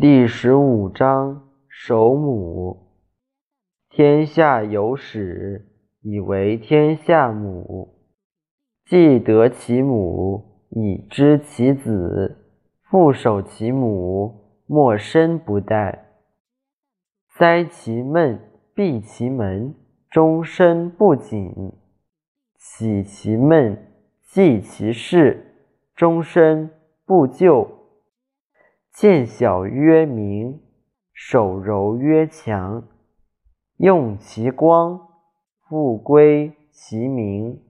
第十五章首母。天下有始，以为天下母。既得其母，以知其子。复守其母，莫身不殆。塞其闷，闭其门，终身不紧。喜其闷，记其事，终身不咎。见小曰明，手柔曰强。用其光，复归其明。